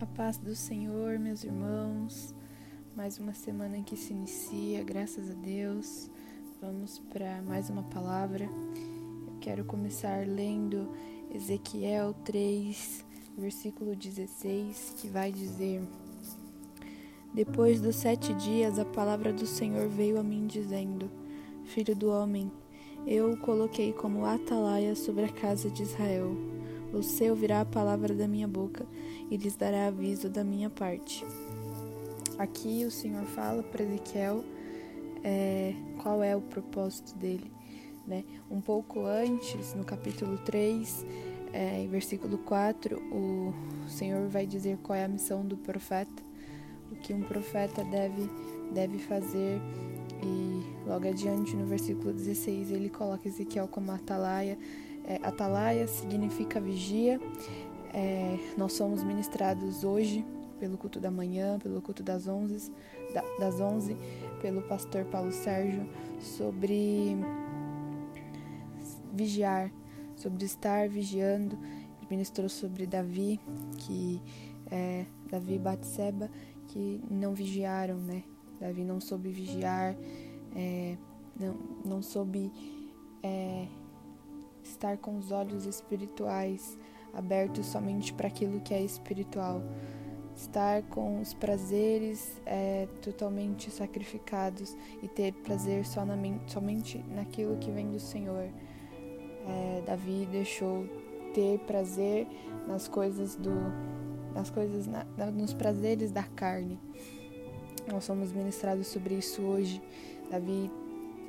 A paz do Senhor, meus irmãos. Mais uma semana que se inicia, graças a Deus. Vamos para mais uma palavra. Eu quero começar lendo Ezequiel 3, versículo 16, que vai dizer: Depois dos sete dias, a palavra do Senhor veio a mim, dizendo: Filho do homem, eu o coloquei como atalaia sobre a casa de Israel. Você ouvirá a palavra da minha boca e lhes dará aviso da minha parte. Aqui o Senhor fala para Ezequiel é, qual é o propósito dele. Né? Um pouco antes, no capítulo 3, é, em versículo 4, o Senhor vai dizer qual é a missão do profeta, o que um profeta deve, deve fazer. E logo adiante, no versículo 16, ele coloca Ezequiel como atalaia é, atalaia significa vigia. É, nós somos ministrados hoje pelo culto da manhã, pelo culto das 11, da, das 11 pelo pastor Paulo Sérgio, sobre vigiar, sobre estar vigiando. Ele ministrou sobre Davi, que é, Davi e Batseba, que não vigiaram, né? Davi não soube vigiar, é, não, não soube é, estar com os olhos espirituais abertos somente para aquilo que é espiritual, estar com os prazeres é, totalmente sacrificados e ter prazer só na, somente naquilo que vem do Senhor. É, Davi deixou ter prazer nas coisas do, nas coisas, na, nos prazeres da carne. Nós somos ministrados sobre isso hoje. Davi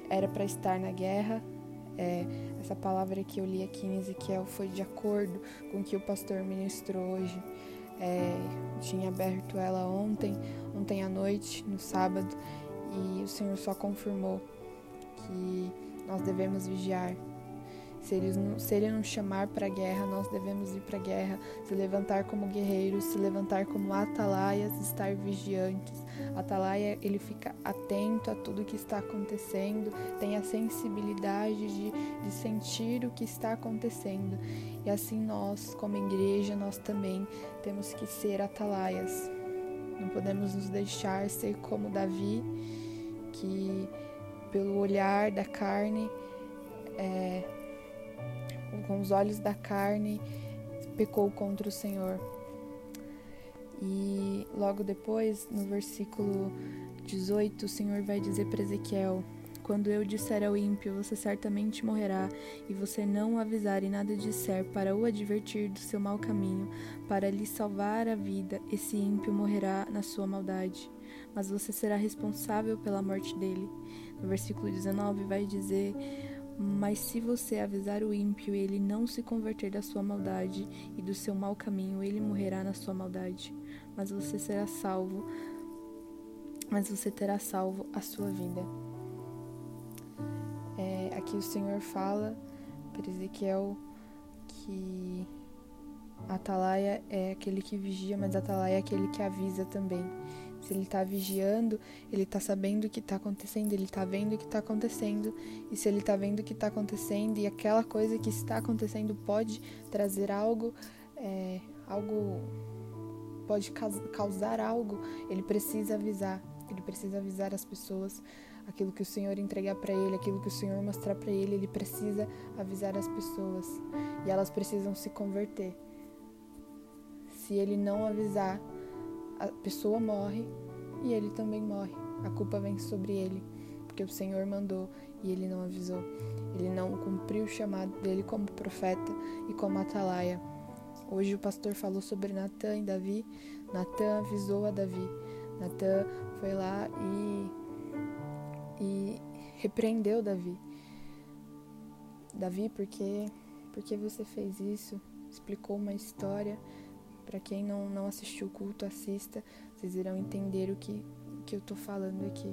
era para estar na guerra, é, essa palavra que eu li aqui em Ezequiel foi de acordo com o que o pastor ministrou hoje. É, tinha aberto ela ontem, ontem à noite, no sábado, e o Senhor só confirmou que nós devemos vigiar, se ele, se ele nos chamar para a guerra, nós devemos ir para a guerra, se levantar como guerreiros, se levantar como atalaias, estar vigiantes. Atalaia, ele fica atento a tudo que está acontecendo, tem a sensibilidade de, de sentir o que está acontecendo. E assim nós, como igreja, nós também temos que ser atalaias. Não podemos nos deixar ser como Davi, que pelo olhar da carne é, com os olhos da carne, pecou contra o Senhor. E logo depois, no versículo 18, o Senhor vai dizer para Ezequiel: Quando eu disser ao ímpio, você certamente morrerá, e você não avisar e nada disser para o advertir do seu mau caminho, para lhe salvar a vida, esse ímpio morrerá na sua maldade. Mas você será responsável pela morte dele. No versículo 19 vai dizer: mas se você avisar o ímpio e ele não se converter da sua maldade e do seu mau caminho, ele morrerá na sua maldade. Mas você será salvo, mas você terá salvo a sua vida. É, aqui o Senhor fala para Ezequiel que Atalaia é aquele que vigia, mas Atalaia é aquele que avisa também. Se ele está vigiando, ele está sabendo o que está acontecendo, ele está vendo o que está acontecendo. E se ele está vendo o que está acontecendo e aquela coisa que está acontecendo pode trazer algo, é, algo pode causar algo, ele precisa avisar. Ele precisa avisar as pessoas aquilo que o Senhor entregar para ele, aquilo que o Senhor mostrar para ele, ele precisa avisar as pessoas e elas precisam se converter. Se ele não avisar, a pessoa morre e ele também morre. A culpa vem sobre ele, porque o Senhor mandou e ele não avisou. Ele não cumpriu o chamado dele como profeta e como atalaia. Hoje o pastor falou sobre Natan e Davi. Natan avisou a Davi. Natan foi lá e, e repreendeu Davi. Davi, porque porque você fez isso? Explicou uma história para quem não, não assistiu o culto, assista, vocês irão entender o que, que eu tô falando aqui.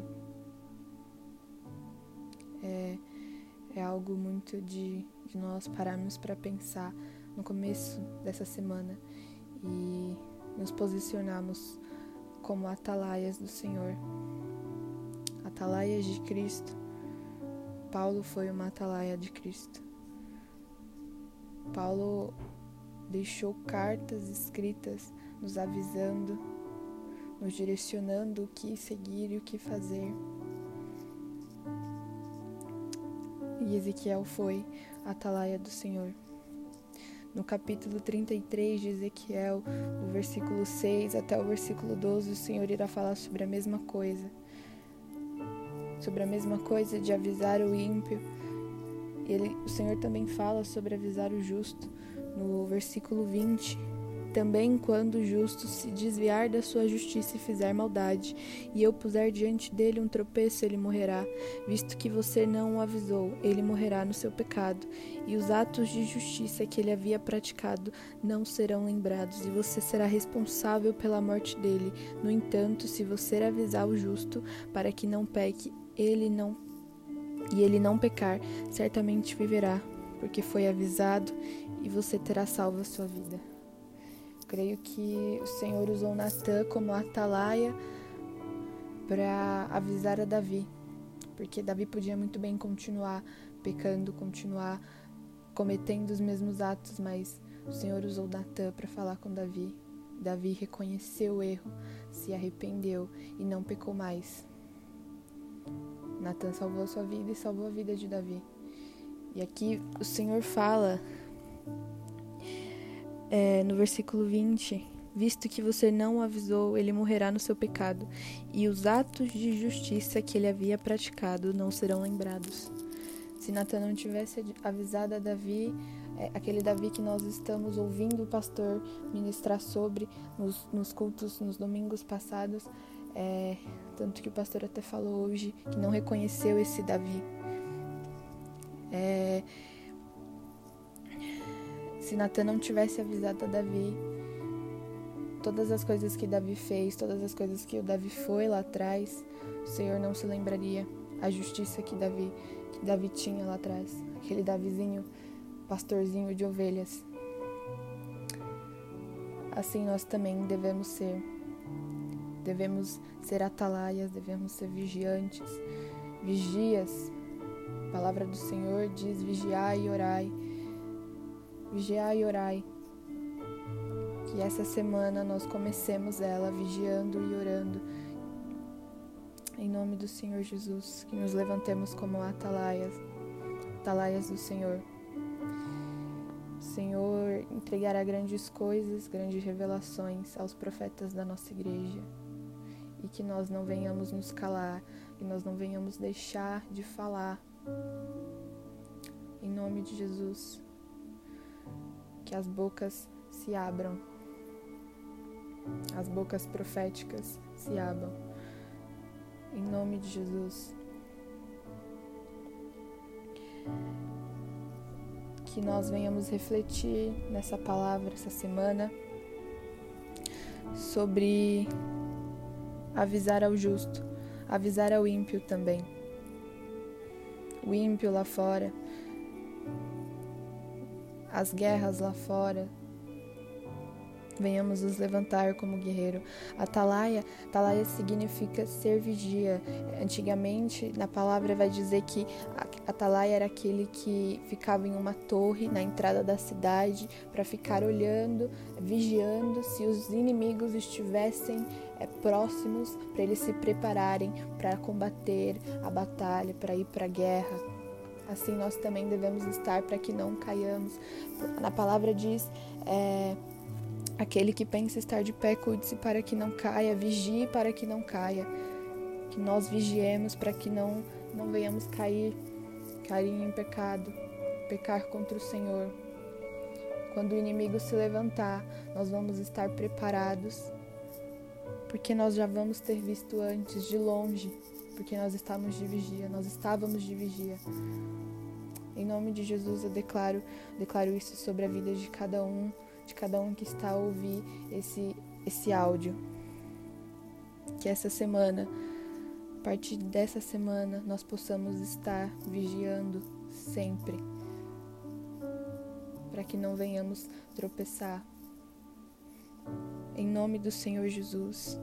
É, é algo muito de, de nós pararmos para pensar no começo dessa semana e nos posicionarmos como atalaias do Senhor, atalaias de Cristo. Paulo foi uma atalaia de Cristo. Paulo deixou cartas escritas nos avisando, nos direcionando o que seguir e o que fazer. E Ezequiel foi a atalaia do Senhor. No capítulo 33 de Ezequiel, do versículo 6 até o versículo 12, o Senhor irá falar sobre a mesma coisa. Sobre a mesma coisa de avisar o ímpio. Ele, o Senhor também fala sobre avisar o justo. No versículo 20, também quando o justo se desviar da sua justiça e fizer maldade, e eu puser diante dele um tropeço, ele morrerá, visto que você não o avisou, ele morrerá no seu pecado, e os atos de justiça que ele havia praticado não serão lembrados, e você será responsável pela morte dele. No entanto, se você avisar o justo para que não peque, ele não e ele não pecar, certamente viverá, porque foi avisado, e você terá salvo a sua vida. Creio que o Senhor usou Natã como atalaia para avisar a Davi, porque Davi podia muito bem continuar pecando, continuar cometendo os mesmos atos, mas o Senhor usou Natã para falar com Davi. Davi reconheceu o erro, se arrependeu e não pecou mais. Natan salvou a sua vida e salvou a vida de Davi. E aqui o Senhor fala é, no versículo 20: Visto que você não o avisou, ele morrerá no seu pecado, e os atos de justiça que ele havia praticado não serão lembrados. Se Natan não tivesse avisado a Davi, é, aquele Davi que nós estamos ouvindo o pastor ministrar sobre nos, nos cultos, nos domingos passados, é, tanto que o pastor até falou hoje que não reconheceu esse Davi. É, se Natan não tivesse avisado a Davi, todas as coisas que Davi fez, todas as coisas que o Davi foi lá atrás, o Senhor não se lembraria. A justiça que Davi, que Davi tinha lá atrás, aquele Davizinho, pastorzinho de ovelhas. Assim nós também devemos ser. Devemos ser atalaias, devemos ser vigiantes, vigias. A palavra do Senhor diz: vigiai e orai vigiai e orai. Que essa semana nós comecemos ela vigiando e orando. Em nome do Senhor Jesus, que nos levantemos como atalaias, atalaias do Senhor. O Senhor entregará grandes coisas, grandes revelações aos profetas da nossa igreja. E que nós não venhamos nos calar, que nós não venhamos deixar de falar. Em nome de Jesus que as bocas se abram, as bocas proféticas se abram. Em nome de Jesus. Que nós venhamos refletir nessa palavra essa semana sobre avisar ao justo, avisar ao ímpio também. O ímpio lá fora as guerras lá fora. Venhamos nos levantar como guerreiro. Atalaia, atalaia significa ser vigia. Antigamente, na palavra vai dizer que atalaia era aquele que ficava em uma torre na entrada da cidade para ficar olhando, vigiando se os inimigos estivessem é, próximos, para eles se prepararem para combater a batalha, para ir para a guerra assim nós também devemos estar para que não caiamos. Na palavra diz: é, aquele que pensa estar de pé, cuide-se para que não caia, vigie para que não caia. Que nós vigiemos para que não, não venhamos cair, cair em pecado, pecar contra o Senhor. Quando o inimigo se levantar, nós vamos estar preparados, porque nós já vamos ter visto antes de longe porque nós estávamos de vigia, nós estávamos de vigia. Em nome de Jesus eu declaro, declaro isso sobre a vida de cada um, de cada um que está a ouvir esse esse áudio. Que essa semana, a partir dessa semana, nós possamos estar vigiando sempre, para que não venhamos tropeçar. Em nome do Senhor Jesus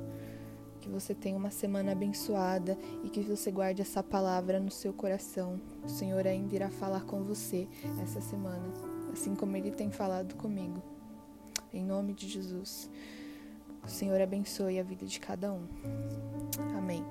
que você tenha uma semana abençoada e que você guarde essa palavra no seu coração. O Senhor ainda irá falar com você essa semana, assim como ele tem falado comigo. Em nome de Jesus. O Senhor abençoe a vida de cada um. Amém.